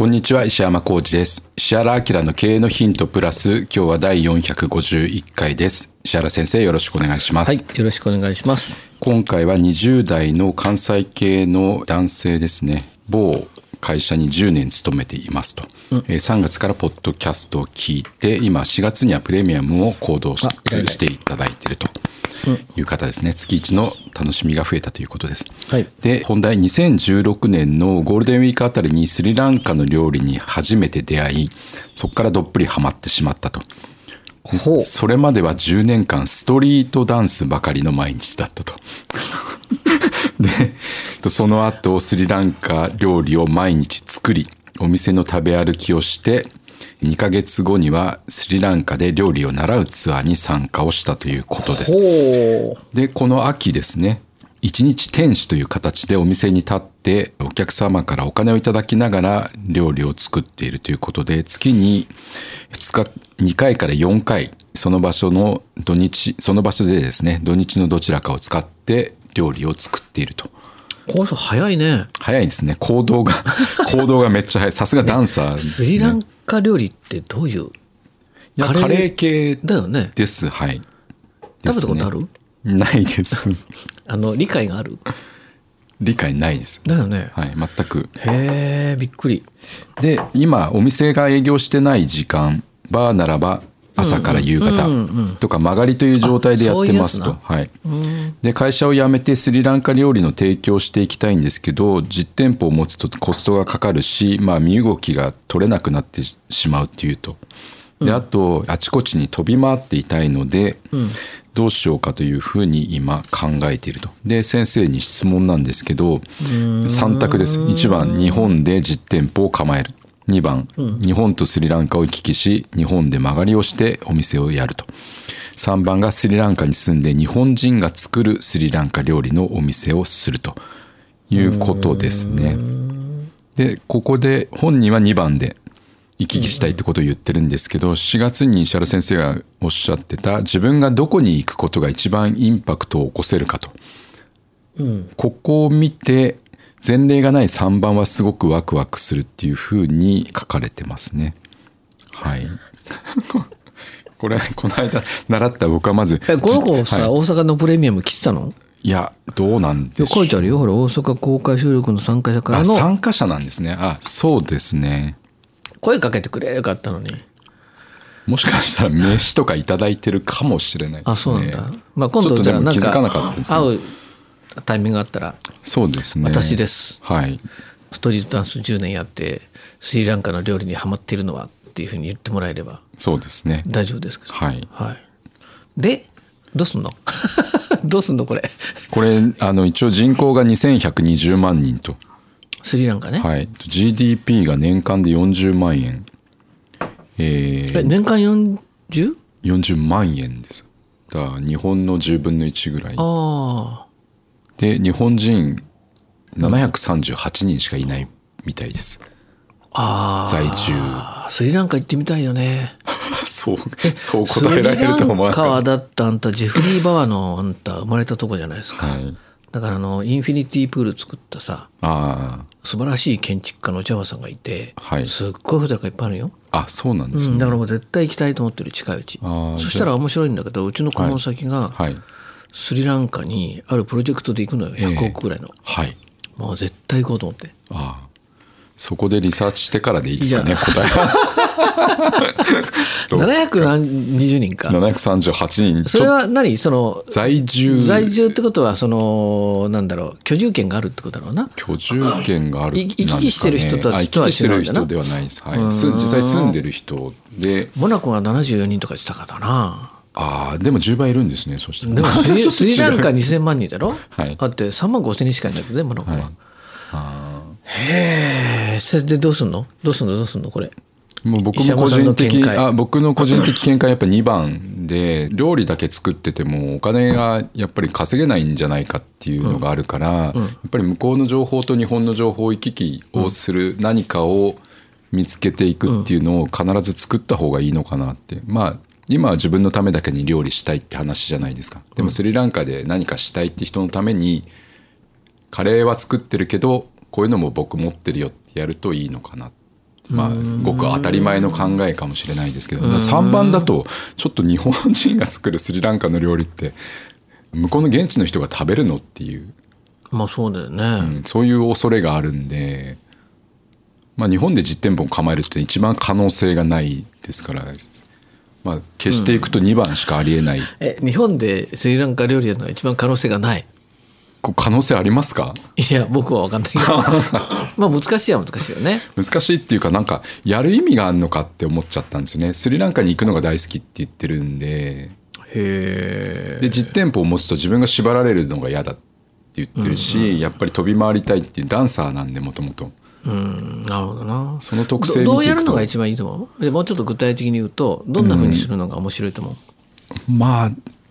こんにちは石山浩二です。石原明の経営のヒントプラス今日は第451回です。石原先生よろしくお願いします。はいよろしくお願いします。今回は20代の関西系の男性ですね。某会社に10年勤めていますと、うん、えー、3月からポッドキャストを聞いて今4月にはプレミアムを行動ししていただいているという方ですね、月1の楽しみが増えたということです、はい、で本題2016年のゴールデンウィークあたりにスリランカの料理に初めて出会いそこからどっぷりハマってしまったと。それまでは10年間ストリートダンスばかりの毎日だったと。でその後スリランカ料理を毎日作りお店の食べ歩きをして2ヶ月後にはスリランカで料理を習うツアーに参加をしたということです。で、この秋ですね、一日店主という形でお店に立ってお客様からお金をいただきながら料理を作っているということで、月に2日、2回から4回、その場所の土日、その場所でですね、土日のどちらかを使って料理を作っていると。この人早いね。早いですね。行動が、行動がめっちゃ早い。さすがダンサーです、ね、スリランカ料理ってどういう？カレーカレー系だよね。です。はい。食べたことある？ないです。あの、理解がある？理解ないです。だよね。はい、全く。へえ、びっくり。で、今、お店が営業してない時間、バーならば朝から夕方とか曲がりという状態でやってますと。はい。で、会社を辞めてスリランカ料理の提供していきたいんですけど、実店舗を持つとコストがかかるし、まあ身動きが取れなくなってしまうっていうと。で、あと、あちこちに飛び回っていたいので、どうしようかというふうに今考えていると。で、先生に質問なんですけど、3択です。1番、日本で実店舗を構える。2番、うん、日本とスリランカを行き来し日本で曲がりをしてお店をやると。3番がスリランカに住んで日本人が作るスリランカ料理のお店をすると。いうことですね。でここで本人は2番で行き来したいってことを言ってるんですけど4月に石原先生がおっしゃってた自分がどこに行くことが一番インパクトを起こせるかと、うん、ここを見て前例がない3番はすごくワクワクするっていうふうに書かれてますね。はい。これ、この間習った僕はまず。え、この子さ、はい、大阪のプレミアム来てたの？いや、どうなんでしょう。書いてあるよ。ほら、大阪公開収録の参加者からの。参加者なんですね。あ、そうですね。声かけてくれよかったのに。もしかしたら名刺とか頂いてるかもしれないですね。あ、そうなんだ。まあ今度じゃあなんか、会うタイミングがあったらそうですね。私です。はい。ストリートダンス10年やってスリランカの料理にはまっているのはっていうふうに言ってもらえればそうですね。大丈夫ですけどはい、はい、でどうすんの？どうすんのこれ？これあの一応人口が2120万人と。スリランカね。はい。GDP が年間で40万円。えー、年間 40? 40万円です。だ日本の10分の1ぐらい。ああで日本人738人しかいないみたいです。ああ。在住。スリランカ行ってみたいよね。そう、そう答えられると思わなかった。スリランカはだってあんた、ジェフリー・バワーのあんた生まれたとこじゃないですか。はい、だからあの、インフィニティプール作ったさ、あ素晴らしい建築家のジャワさんがいて、はい、すっごいホテルがいっぱいあるよ。あ、そうなんですね。うん、だからもう絶対行きたいと思ってる、近いうち。そしたら面白いんだけど、うちの顧問先が、はい、はいスリランカにあるプロジェクトで行くのよ。100億ぐらいの、えー、はい。もう絶対行こうと思って。ああ。そこでリサーチしてからでいいですかね答えは。720人か。738人。それは何？その在住。在住ってことはそのなんだろう。居住権があるってことだろうな。居住権があるい行き来してる人とは違う人ではないです、はい、す実際住んでる人で。モナコが74人とか言ってたからなああでも10倍いるんですねそしたら。でも スリランカ違う2000万人だろ、はい。だって3万5千人しかいないけどねモナコは、はい。あへえそれでどうすんの？どうすんの？どうすんの？これ。ーもう僕も個人的あ僕の個人的見解やっぱ2番で料理だけ作っててもお金がやっぱり稼げないんじゃないかっていうのがあるから、やっぱり向こうの情報と日本の情報を行き来をする何かを見つけていくっていうのを必ず作った方がいいのかなって。まあ今は自分のためだけに料理したいって話じゃないですか。でもスリランカで何かしたいって人のためにカレーは作ってるけどこういうのも僕持ってるよってやるといいのかな。まあごく当たり前の考えかもしれないですけど3番だとちょっと日本人が作るスリランカの料理って向こうの現地の人が食べるのっていう、まあそうだよね、うん。そういう恐れがあるんで、まあ、日本で実店舗を構えるって一番可能性がないですから、まあ、消していくと2番しかありえない、え日本でスリランカ料理やるのは一番可能性がない。こ可能性ありますか？いや僕は分かんないけど。まあ難しいは難しいよね。難しいっていうかなんかやる意味があるのかって思っちゃったんですよね。スリランカに行くのが大好きって言ってるんで。へえで実店舗を持つと自分が縛られるのが嫌だって言ってるし、やっぱり飛び回りたいっていうダンサーなんでもともとうんなるほどな。その特性どどうやるのが一番いいと思う？でもうちょっと具体的に言うとどんなふうにするのが面白いと思う、まあ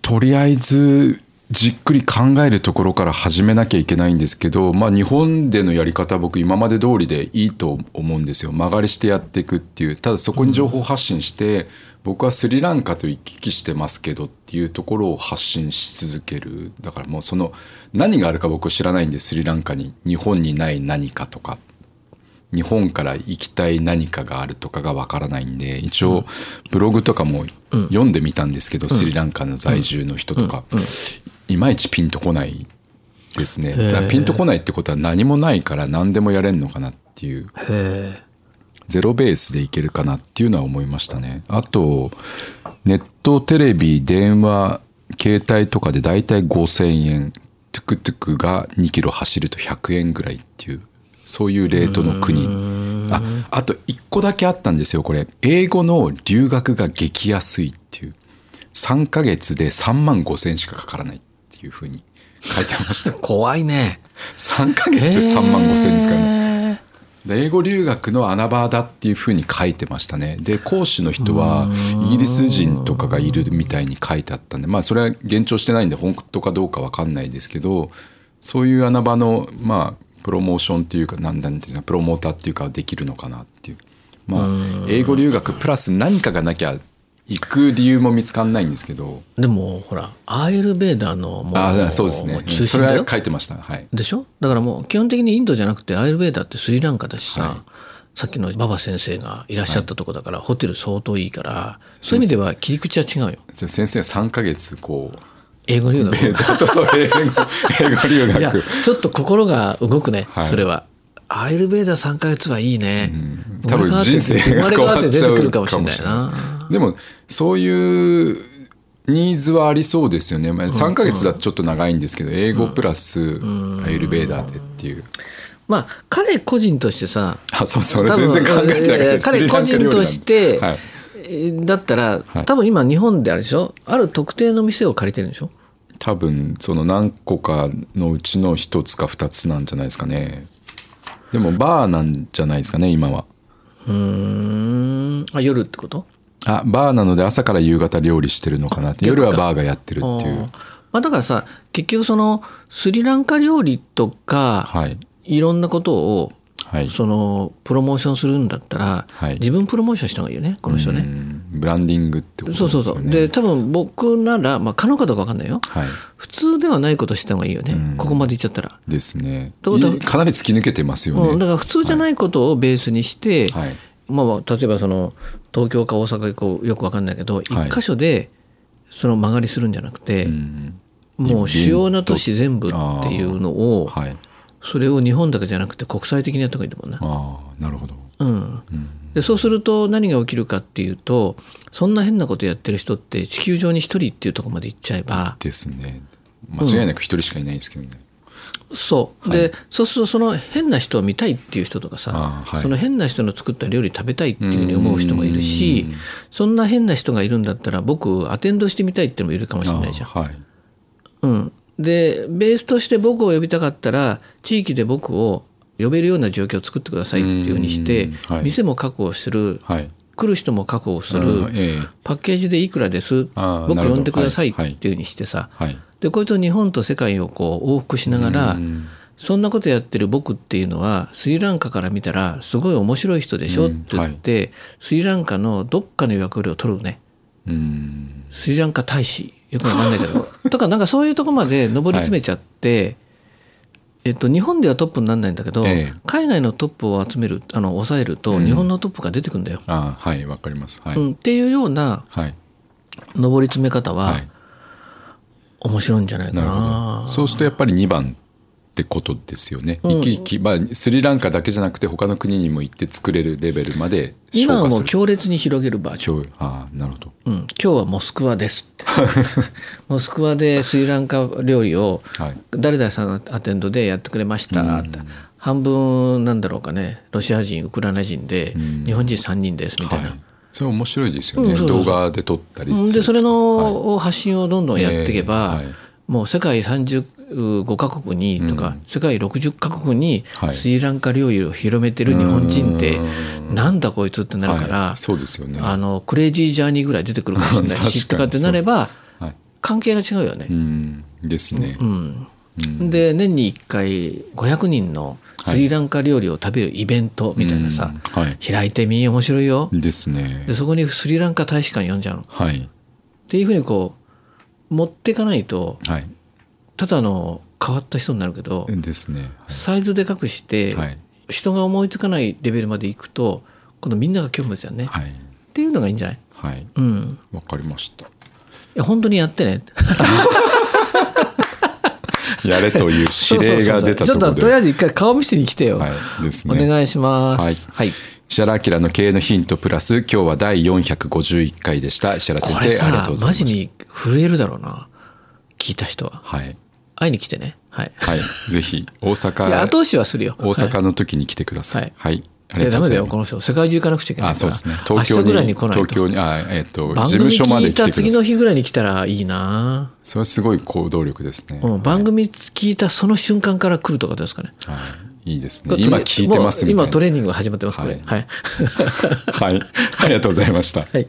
とりあえずじっくり考えるところから始めなきゃいけないんですけど、まあ、日本でのやり方は僕今まで通りでいいと思うんですよ。曲がりしてやっていくっていう。ただそこに情報発信して、僕はスリランカと行き来してますけどっていうところを発信し続ける。だからもうその何があるか僕知らないんでスリランカに日本にない何かとか日本から行きたい何かがあるとかがわからないんで一応ブログとかも読んでみたんですけど、スリランカの在住の人とか、いまいちピンとこないですね。だからピンとこないってことは何もないから何でもやれんのかなっていう。ゼロベースでいけるかなっていうのは思いましたね。あとネットテレビ電話携帯とかでだいたい5000円トゥクトゥクが2キロ走ると100円ぐらいっていうそういうレートの国。ああと1個だけあったんですよこれ。英語の留学が激安いっていう。3ヶ月で3万5千円しかかからないっていうふうに書いてました。怖いね。3ヶ月で3万5千円ですからね。英語留学の穴場だっていうふうに書いてましたね。で講師の人はイギリス人とかがいるみたいに書いてあったんでまあそれは現状してないんで本当かどうか分かんないですけどそういう穴場のまあプロモーションっていうか何なんていうかプロモーターっていうかできるのかなっていう。まあ英語留学プラス何かがなきゃ行く理由も見つかんないんですけど。でもほらアーユルベーダーのもうあそうですね。それは書いてました。はい。でしょ？だからもう基本的にインドじゃなくてアーユルベーダーってスリランカだしさ、はい。さっきの馬場先生がいらっしゃったとこだから、ホテル相当いいからそういう意味では切り口は違うよ。じゃあ先生は3ヶ月こう英語留学？英語英語留いや学ちょっと心が動くね、はい。それは。アーユルベーダー3ヶ月はいいね、多分人生生まれ変わって出てくるかかもしれないな。でもそういうニーズはありそうですよね、まあ、3ヶ月だとちょっと長いんですけど、英語プラスアイルベーダーでっていう、まあ彼個人としてさあそうそれ全然考えてなかったです。彼個人として、はい。えーだったら、はい。多分今日本であれでしょ？ある特定の店を借りてるんでしょ？多分その何個かのうちの一つか二つなんじゃないですかね。でもバーなんじゃないですかね今は。うーん。あ夜ってこと？あバーなので朝から夕方料理してるのかなって。夜はバーがやってるっていう。まあ、だからさ結局そのスリランカ料理とか、はい。い、ろんなことをはい。そのプロモーションするんだったら、はい。自分プロモーションした方がいいよねこの人ね。うん。ブランディングってことですよね。そうそうそう。で多分僕なら、まあ、可能かどうか分かんないよ。はい。普通ではないことした方がいいよね、ここまでいっちゃったら。ですね。かなり突き抜けてますよね、うん、だから普通じゃないことをベースにして、はい。まあ、例えばその東京か大阪かこうよく分かんないけど、一はい。箇所でその曲がりするんじゃなくて、うん。もう主要な都市全部っていうのを、はいそれを日本だけじゃなくて国際的にやった方がいいと思うな。ああなるほど。うん、でそうすると何が起きるかっていうとそんな変なことやってる人って地球上に一人っていうところまで行っちゃえばですね。間違いなく一人しかいないですけどね、そう。で、そうするとその変な人を見たいっていう人とかさ、はい。その変な人の作った料理食べたいっていうふうに思う人もいるしうん。そんな変な人がいるんだったら僕アテンドしてみたいっていうのもいるかもしれないじゃん。あはい。うん、でベースとして僕を呼びたかったら地域で僕を呼べるような状況を作ってくださいっていうふうにして、うんはい。店も確保するはい。来る人も確保する、うんええ。パッケージでいくらです僕呼んでくださいっはいていうふうにしてさ、はいでこいつを日本と世界をこう往復しながら、うん。そんなことやってる僕っていうのはスリランカから見たらすごい面白い人でしょって言って、スリランカのどっかの役割を取るね。うん。スリランカ大使よくわかんないけど。とかなんかそういうとこまで上り詰めちゃって、えっと、日本ではトップにならないんだけど、ええ。海外のトップを集めるあの抑えると日本のトップが出てくるんだよ、あはいわかります。はい、うん、っていうようなはい。上り詰め方ははい。面白いんじゃないかな。そうするとやっぱり2番ってことですよね、生き生き、まあ、スリランカだけじゃなくて他の国にも行って作れるレベルまで消今はもう強烈に広げるバージョン。今日ああなるほど。うん、今日はモスクワです モスクワでスリランカ料理をはい。誰々さんのアテンドでやってくれましたって。半分なんだろうかね。ロシア人ウクライナ人でん。日本人3人ですみたいな、はい。それ面白いですよね、うんそうそうそう。動画で撮ったりでそれはい。の発信をどんどんやっていけば、ええはい。もう世界35カ国にとか、世界60カ国にはい。スリランカ料理を広めてる日本人ってうん。なんだこいつってなるから、はい。そうですよね。あのクレイジージャーニーぐらい出てくるかもしれない。しとかってなればはい。関係が違うよね。うん。ですね、うん。で年に1回500人のスリランカ料理を食べるイベントみたいなさ、開いてみ面白いよ。ですね。でそこにスリランカ大使館呼んじゃうの。っはい。ていうふうにこう持っていかないとはいただの変わった人になるけどですね。サイズでかくして、はい。人が思いつかないレベルまでいくと今度みんなが興味ですよね、はい。っていうのがいいんじゃない？はい。うん。わかりました。いや本当にやってね。やれという指令が出たところで。ちょっととりあえず一回顔見せに来てよ。はい。ですおね願いします。はい。はい。石原明の経営のヒントプラス今日は第451回でした。石原先生ありがとさうございました。マジに震えるだろうな。聞いた人は。はい会いに来てね。はい、はい。ぜひ大いや阪後押しはするよ。大阪の時に来てください。はい、ありい。やダメだがとうございます。よこの人。世界中行かなくちゃいけないから。あそうですね。東京明日ぐらいにに来ないと東京にあえっ、と番事務組所まで来てください。聞いた次の日ぐらいに来たらいいな、それはすごい行動力ですね、うん、番組聞いたその瞬間から来るとかですかね。はい、いいですね。今聞いてますみたいな。今トレーニングが始まってますこれ。はい。はい、はい。ありがとうございました。はい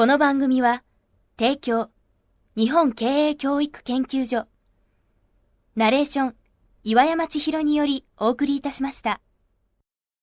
この番組は、提供、日本経営教育研究所、ナレーション、岩山千尋によりお送りいたしました。